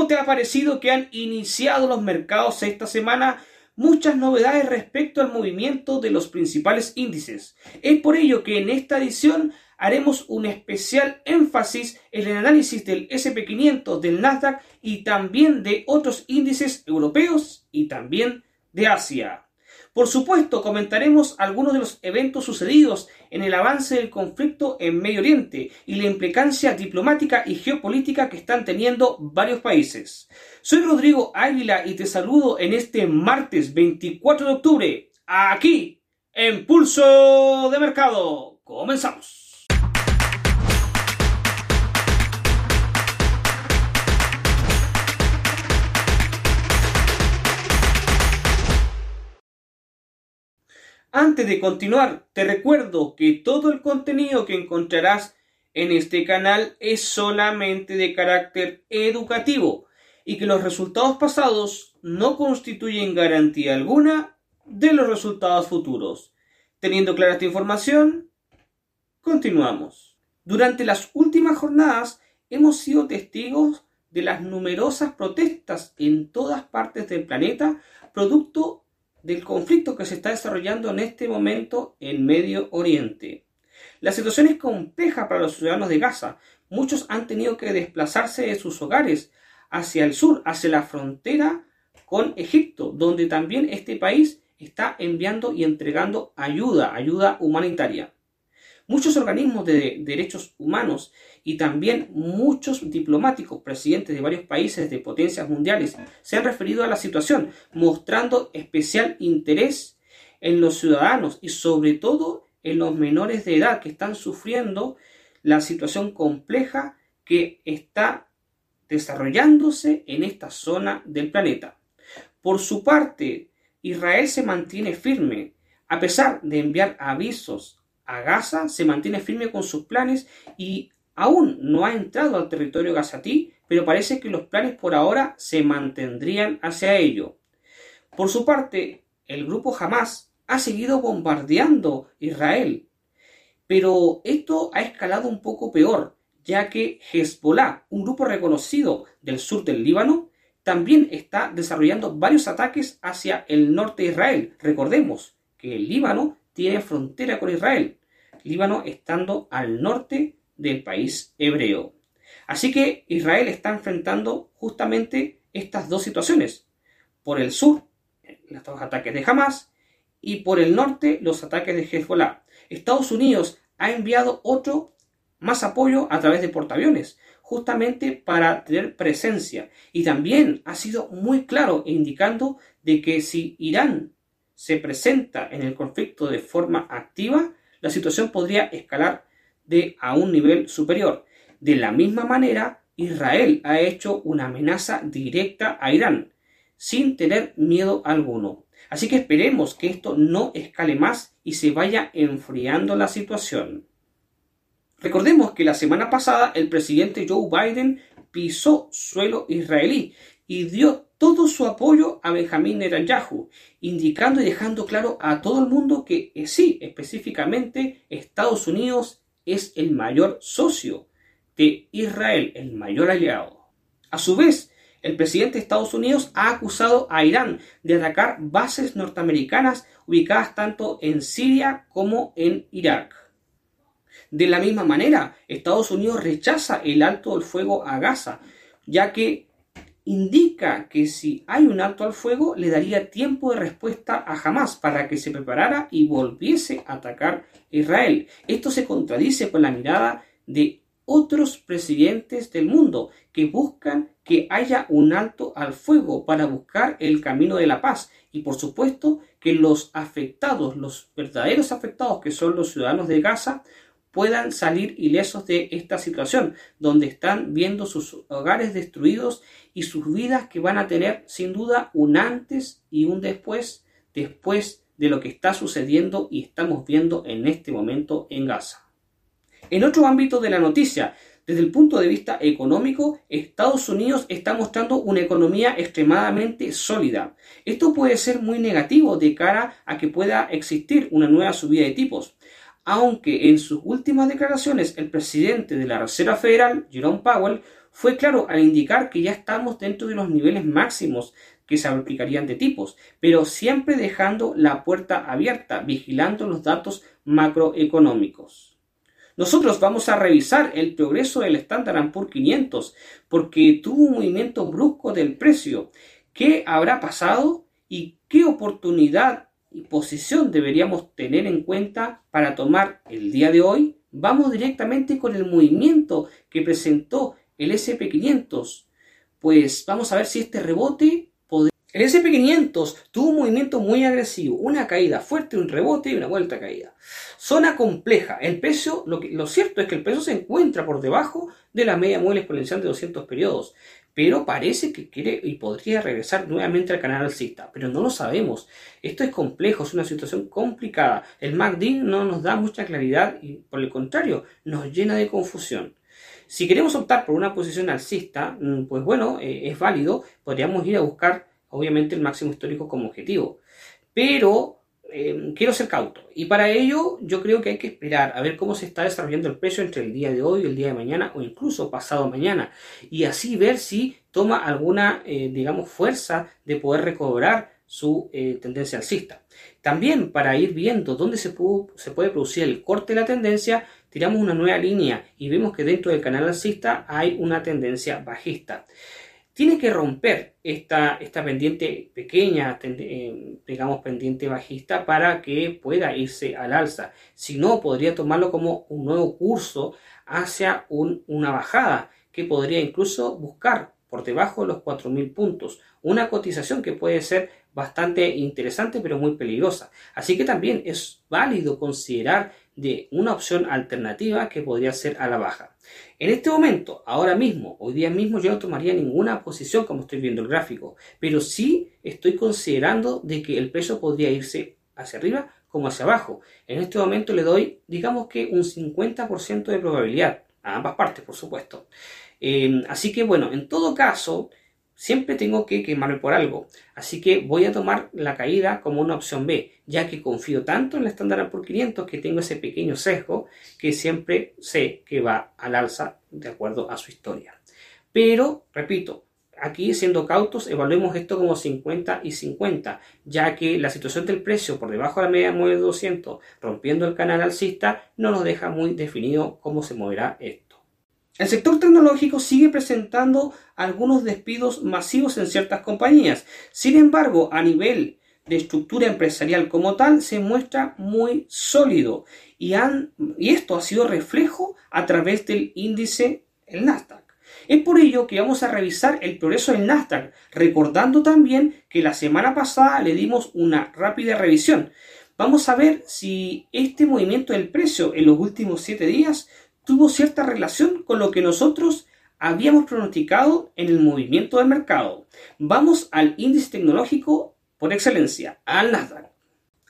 ¿Cómo te ha parecido que han iniciado los mercados esta semana? Muchas novedades respecto al movimiento de los principales índices. Es por ello que en esta edición haremos un especial énfasis en el análisis del SP500, del Nasdaq y también de otros índices europeos y también de Asia. Por supuesto, comentaremos algunos de los eventos sucedidos en el avance del conflicto en Medio Oriente y la implicancia diplomática y geopolítica que están teniendo varios países. Soy Rodrigo Águila y te saludo en este martes 24 de octubre, aquí, en Pulso de Mercado. Comenzamos. Antes de continuar, te recuerdo que todo el contenido que encontrarás en este canal es solamente de carácter educativo y que los resultados pasados no constituyen garantía alguna de los resultados futuros. Teniendo clara esta información, continuamos. Durante las últimas jornadas hemos sido testigos de las numerosas protestas en todas partes del planeta producto del conflicto que se está desarrollando en este momento en Medio Oriente. La situación es compleja para los ciudadanos de Gaza. Muchos han tenido que desplazarse de sus hogares hacia el sur, hacia la frontera con Egipto, donde también este país está enviando y entregando ayuda, ayuda humanitaria. Muchos organismos de derechos humanos y también muchos diplomáticos, presidentes de varios países de potencias mundiales, se han referido a la situación, mostrando especial interés en los ciudadanos y sobre todo en los menores de edad que están sufriendo la situación compleja que está desarrollándose en esta zona del planeta. Por su parte, Israel se mantiene firme, a pesar de enviar avisos a Gaza, se mantiene firme con sus planes y aún no ha entrado al territorio gazatí, pero parece que los planes por ahora se mantendrían hacia ello. Por su parte, el grupo Hamas ha seguido bombardeando Israel, pero esto ha escalado un poco peor, ya que Hezbollah, un grupo reconocido del sur del Líbano, también está desarrollando varios ataques hacia el norte de Israel. Recordemos que el Líbano tiene frontera con Israel. Líbano estando al norte del país hebreo. Así que Israel está enfrentando justamente estas dos situaciones. Por el sur, los ataques de Hamas y por el norte, los ataques de Hezbollah. Estados Unidos ha enviado otro más apoyo a través de portaaviones, justamente para tener presencia. Y también ha sido muy claro indicando de que si Irán se presenta en el conflicto de forma activa, la situación podría escalar de a un nivel superior. De la misma manera, Israel ha hecho una amenaza directa a Irán, sin tener miedo alguno. Así que esperemos que esto no escale más y se vaya enfriando la situación. Recordemos que la semana pasada el presidente Joe Biden pisó suelo israelí y dio todo su apoyo a Benjamín Netanyahu, indicando y dejando claro a todo el mundo que eh, sí, específicamente Estados Unidos es el mayor socio de Israel, el mayor aliado. A su vez, el presidente de Estados Unidos ha acusado a Irán de atacar bases norteamericanas ubicadas tanto en Siria como en Irak. De la misma manera, Estados Unidos rechaza el alto del fuego a Gaza, ya que indica que si hay un alto al fuego le daría tiempo de respuesta a Hamas para que se preparara y volviese a atacar Israel. Esto se contradice con la mirada de otros presidentes del mundo que buscan que haya un alto al fuego para buscar el camino de la paz y por supuesto que los afectados, los verdaderos afectados que son los ciudadanos de Gaza, puedan salir ilesos de esta situación, donde están viendo sus hogares destruidos y sus vidas que van a tener sin duda un antes y un después, después de lo que está sucediendo y estamos viendo en este momento en Gaza. En otro ámbito de la noticia, desde el punto de vista económico, Estados Unidos está mostrando una economía extremadamente sólida. Esto puede ser muy negativo de cara a que pueda existir una nueva subida de tipos aunque en sus últimas declaraciones el presidente de la Reserva Federal, Jerome Powell, fue claro al indicar que ya estamos dentro de los niveles máximos que se aplicarían de tipos, pero siempre dejando la puerta abierta, vigilando los datos macroeconómicos. Nosotros vamos a revisar el progreso del Standard Poor's 500 porque tuvo un movimiento brusco del precio. ¿Qué habrá pasado y qué oportunidad y posición deberíamos tener en cuenta para tomar el día de hoy? Vamos directamente con el movimiento que presentó el SP500. Pues vamos a ver si este rebote el SP500 tuvo un movimiento muy agresivo, una caída fuerte, un rebote y una vuelta a caída. Zona compleja. El peso, lo, cierto es que el peso se encuentra por debajo de la media móvil exponencial de 200 periodos, pero parece que quiere y podría regresar nuevamente al canal alcista, pero no lo sabemos. Esto es complejo, es una situación complicada. El MACD no nos da mucha claridad y por el contrario, nos llena de confusión. Si queremos optar por una posición alcista, mm, pues bueno, eh, es válido, podríamos ir a buscar obviamente el máximo histórico como objetivo. Pero eh, quiero ser cauto. Y para ello yo creo que hay que esperar a ver cómo se está desarrollando el precio entre el día de hoy, el día de mañana o incluso pasado mañana. Y así ver si toma alguna, eh, digamos, fuerza de poder recobrar su eh, tendencia alcista. También para ir viendo dónde se, se puede producir el corte de la tendencia, tiramos una nueva línea y vemos que dentro del canal alcista hay una tendencia bajista tiene que romper esta, esta pendiente pequeña, eh, digamos pendiente bajista, para que pueda irse al alza. Si no, podría tomarlo como un nuevo curso hacia una bajada, que podría incluso buscar por debajo de los 4.000 puntos. Una cotización que puede ser bastante interesante pero muy peligrosa. Así que también es válido considerar de una opción alternativa que podría ser a la baja. En este momento, ahora mismo, hoy día mismo yo no tomaría ninguna posición como estoy viendo el gráfico, pero sí estoy considerando de que el precio podría irse hacia arriba como hacia abajo. En este momento le doy, digamos que un 50% de probabilidad, a ambas partes, por supuesto. Eh, así que bueno, en todo caso, siempre tengo que quemarme por algo. Así que voy a tomar la caída como una opción B, ya que confío tanto en la estándar por 500 que tengo ese pequeño sesgo que siempre sé que va al alza de acuerdo a su historia. Pero, repito, aquí siendo cautos, evaluemos esto como 50 y 50, ya que la situación del precio por debajo de la media móvil 200, rompiendo el canal alcista, no nos deja muy definido cómo se moverá esto. El sector tecnológico sigue presentando algunos despidos masivos en ciertas compañías. Sin embargo, a nivel de estructura empresarial como tal, se muestra muy sólido. Y, esto ha sido reflejo a través del índice, el Nasdaq. Es por ello que vamos a revisar el progreso del Nasdaq, recordando también que la semana pasada le dimos una rápida revisión. Vamos a ver si este movimiento del precio en los últimos 7 días tuvo cierta relación con lo que nosotros habíamos pronosticado en el movimiento del mercado. Vamos al índice tecnológico por excelencia, al Nasdaq.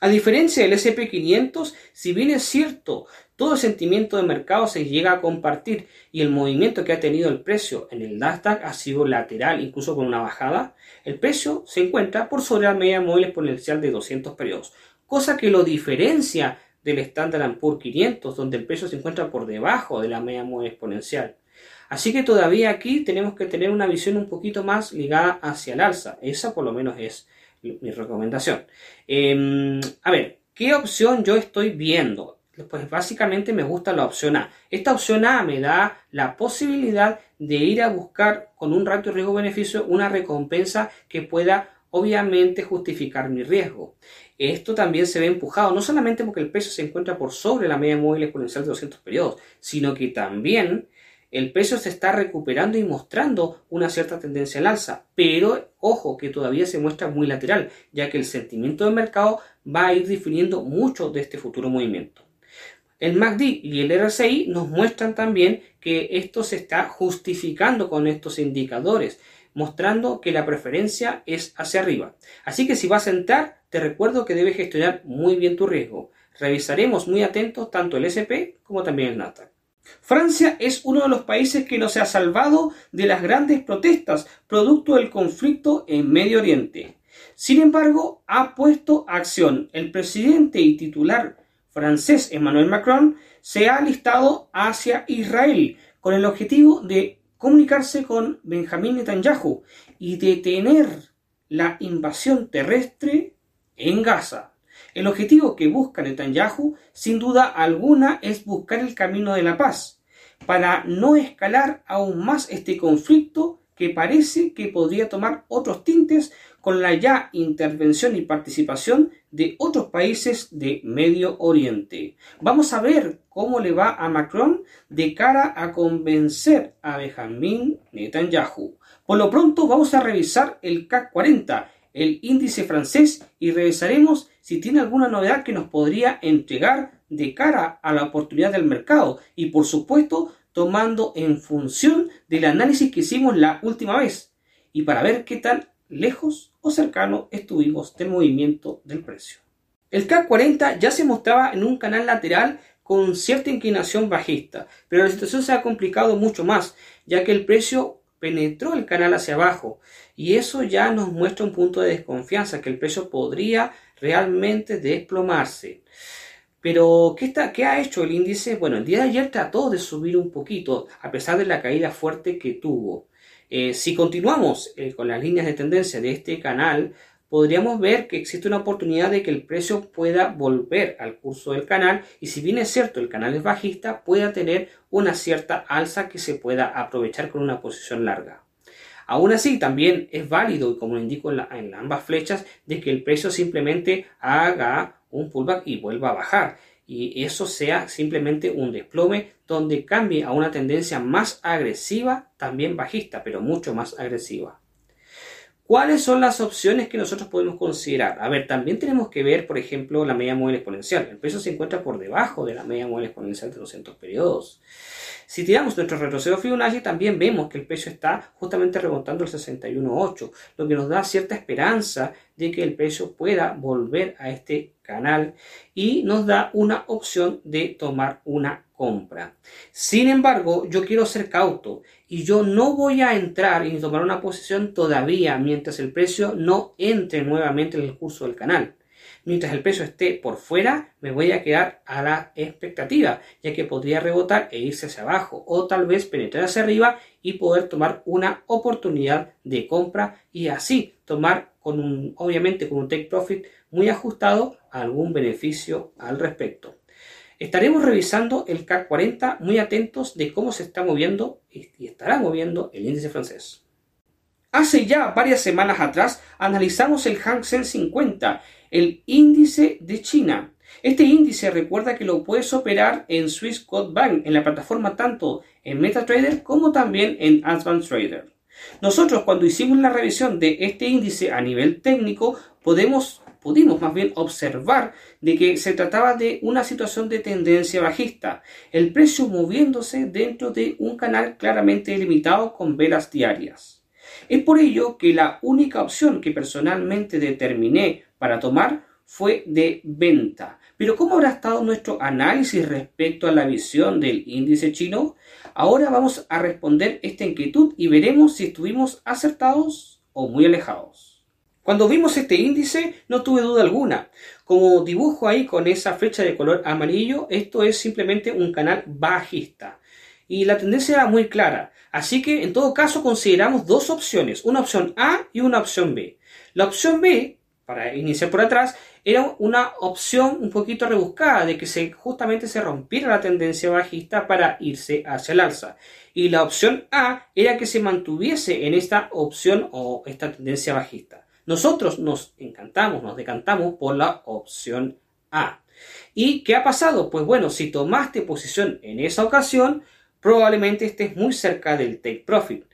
A diferencia del SP500, si bien es cierto, todo el sentimiento de mercado se llega a compartir y el movimiento que ha tenido el precio en el Nasdaq ha sido lateral, incluso con una bajada, el precio se encuentra por sobre la media móvil exponencial de 200 periodos, cosa que lo diferencia del Standard Poor's 500, donde el precio se encuentra por debajo de la media móvil exponencial. Así que todavía aquí tenemos que tener una visión un poquito más ligada hacia el alza. Esa por lo menos es mi recomendación. Em, a ver, ¿qué opción yo estoy viendo? Pues básicamente me gusta la opción A. Esta opción A me da la posibilidad de ir a buscar con un ratio riesgo-beneficio una recompensa que pueda obviamente justificar mi riesgo. Esto también se ve empujado no solamente porque el precio se encuentra por sobre la media móvil exponencial de 200 periodos, sino que también el precio se está recuperando y mostrando una cierta tendencia al alza, pero ojo que todavía se muestra muy lateral, ya que el sentimiento del mercado va a ir definiendo mucho de este futuro movimiento. El MACD y el RSI nos muestran también que esto se está justificando con estos indicadores mostrando que la preferencia es hacia arriba. Así que si vas a entrar, te recuerdo que debes gestionar muy bien tu riesgo. Revisaremos muy atentos tanto el SP como también el Nasdaq. Francia es uno de los países que no se ha salvado de las grandes protestas producto del conflicto en Medio Oriente. Sin embargo, ha puesto acción. El presidente y titular francés Emmanuel Macron se ha alistado hacia Israel con el objetivo de comunicarse con Benjamín Netanyahu y detener la invasión terrestre en Gaza. El objetivo que busca Netanyahu, sin duda alguna, es buscar el camino de la paz, para no escalar aún más este conflicto que parece que podría tomar otros tintes con la ya intervención y participación de otros países de Medio Oriente. Vamos a ver cómo le va a Macron de cara a convencer a Benjamin Netanyahu. Por lo pronto vamos a revisar el CAC 40, el índice francés, y revisaremos si tiene alguna novedad que nos podría entregar de cara a la oportunidad del mercado y por supuesto tomando en función del análisis que hicimos la última vez y para ver qué tan lejos o cercano estuvimos del movimiento del precio. El CAC 40 ya se mostraba en un canal lateral con cierta inclinación bajista, pero la situación se ha complicado mucho más, ya que el precio penetró el canal hacia abajo y eso ya nos muestra un punto de desconfianza, que el precio podría realmente desplomarse. Pero, ¿qué, está, ¿qué ha hecho el índice? Bueno, el día de ayer trató de subir un poquito, a pesar de la caída fuerte que tuvo. Eh, si continuamos eh, con las líneas de tendencia de este canal, podríamos ver que existe una oportunidad de que el precio pueda volver al curso del canal y si bien es cierto el canal es bajista, pueda tener una cierta alza que se pueda aprovechar con una posición larga. Aún así, también es válido, como lo indico en, en ambas flechas, de que el precio simplemente haga un pullback y vuelva a bajar. Y eso sea simplemente un desplome donde cambie a una tendencia más agresiva, también bajista, pero mucho más agresiva. ¿Cuáles son las opciones que nosotros podemos considerar? A ver, también tenemos que ver, por ejemplo, la media móvil exponencial. El precio se encuentra por debajo de la media móvil exponencial de 200 periodos. Si tiramos nuestro retroceso Fibonacci, también vemos que el precio está justamente rebotando el 61.8, lo que nos da cierta esperanza de que el precio pueda volver a este canal y nos da una opción de tomar una compra. Sin embargo, yo quiero ser cauto y yo no voy a entrar y tomar una posición todavía mientras el precio no entre nuevamente en el curso del canal. Mientras el precio esté por fuera, me voy a quedar a la expectativa, ya que podría rebotar e irse hacia abajo o tal vez penetrar hacia arriba y poder tomar una oportunidad de compra y así tomar con un, obviamente con un take profit muy ajustado algún beneficio al respecto. Estaremos revisando el CAC 40 muy atentos de cómo se está moviendo y estará moviendo el índice francés. Hace ya varias semanas atrás analizamos el Hang Seng 50, el índice de China. Este índice recuerda que lo puedes operar en Swiss Code Bank, en la plataforma tanto en MetaTrader como también en Advanced Trader. Nosotros cuando hicimos la revisión de este índice a nivel técnico podemos, pudimos más bien observar de que se trataba de una situación de tendencia bajista, el precio moviéndose dentro de un canal claramente delimitado con velas diarias. Es por ello que la única opción que personalmente determiné para tomar fue de venta. Pero ¿cómo habrá estado nuestro análisis respecto a la visión del índice chino? Ahora vamos a responder esta inquietud y veremos si estuvimos acertados o muy alejados. Cuando vimos este índice no tuve duda alguna. Como dibujo ahí con esa flecha de color amarillo, esto es simplemente un canal bajista. Y la tendencia era muy clara. Así que en todo caso consideramos dos opciones, una opción A y una opción B. La opción B para iniciar por atrás, era una opción un poquito rebuscada de que se, justamente se rompiera la tendencia bajista para irse hacia el alza. Y la opción A era que se mantuviese en esta opción o esta tendencia bajista. Nosotros nos encantamos, nos decantamos por la opción A. ¿Y qué ha pasado? Pues bueno, si tomaste posición en esa ocasión, probablemente estés muy cerca del take profit.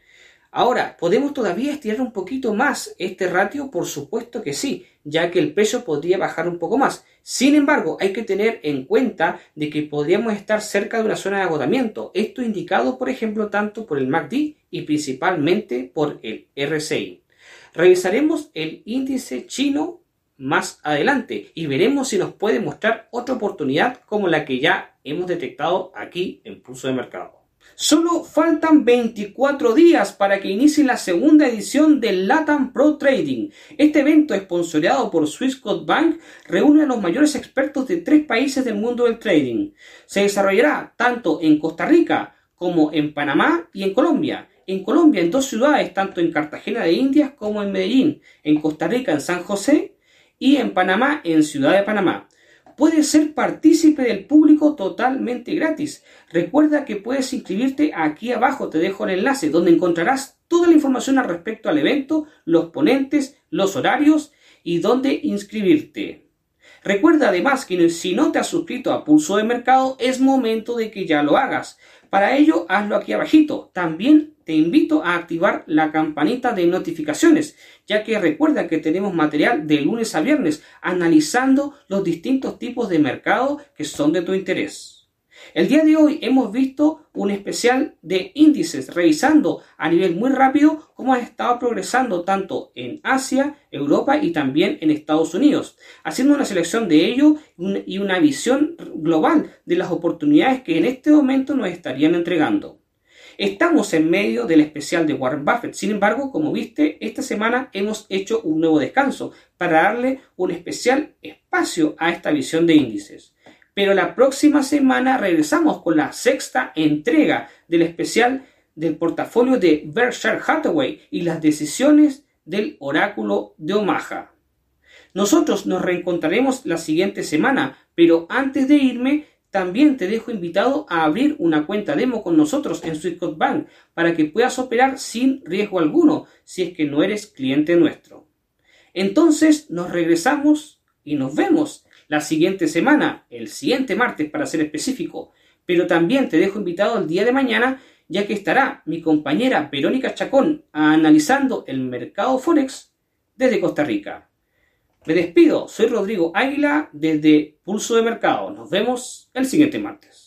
Ahora, ¿podemos todavía estirar un poquito más este ratio? Por supuesto que sí, ya que el precio podría bajar un poco más. Sin embargo, hay que tener en cuenta de que podríamos estar cerca de una zona de agotamiento. Esto indicado, por ejemplo, tanto por el MACD y principalmente por el RSI. Revisaremos el índice chino más adelante y veremos si nos puede mostrar otra oportunidad como la que ya hemos detectado aquí en pulso de mercado. Solo faltan 24 días para que inicie la segunda edición del LATAM Pro Trading. Este evento, esponsoreado por Swissquote Bank, reúne a los mayores expertos de tres países del mundo del trading. Se desarrollará tanto en Costa Rica como en Panamá y en Colombia. en Colombia, en dos ciudades, tanto en Cartagena de Indias como en Medellín, en Costa Rica, en San José y en Panamá, en Ciudad de Panamá. Puedes ser partícipe del público totalmente gratis. Recuerda que puedes inscribirte aquí abajo, te dejo el enlace, donde encontrarás toda la información al respecto al evento, los ponentes, los horarios y dónde inscribirte. Recuerda además que si no te has suscrito a Pulso de Mercado, es momento de que ya lo hagas. Para ello, hazlo aquí abajito. También te invito a activar la campanita de notificaciones, ya que recuerda que tenemos material de lunes a viernes analizando los distintos tipos de mercado que son de tu interés. El día de hoy hemos visto un especial de índices, revisando a nivel muy rápido cómo ha estado progresando tanto en Asia, Europa y también en Estados Unidos, haciendo una selección de ello y una visión global de las oportunidades que en este momento nos estarían entregando. Estamos en medio del especial de Warren Buffett. Sin embargo, como viste, esta semana hemos hecho un nuevo descanso para darle un especial espacio a esta visión de índices. Pero la próxima semana regresamos con la sexta entrega del especial del portafolio de Berkshire Hathaway y las decisiones del oráculo de Omaha. Nosotros nos reencontraremos la siguiente semana, pero antes de irme, también te dejo invitado a abrir una cuenta demo con nosotros en Swissquote Bank para que puedas operar sin riesgo alguno si es que no eres cliente nuestro. Entonces nos regresamos y nos vemos la siguiente semana, el siguiente martes para ser específico, pero también te dejo invitado el día de mañana ya que estará mi compañera Verónica Chacón analizando el mercado Forex desde Costa Rica. Me despido, soy Rodrigo Águila desde Pulso de Mercado. Nos vemos el siguiente martes.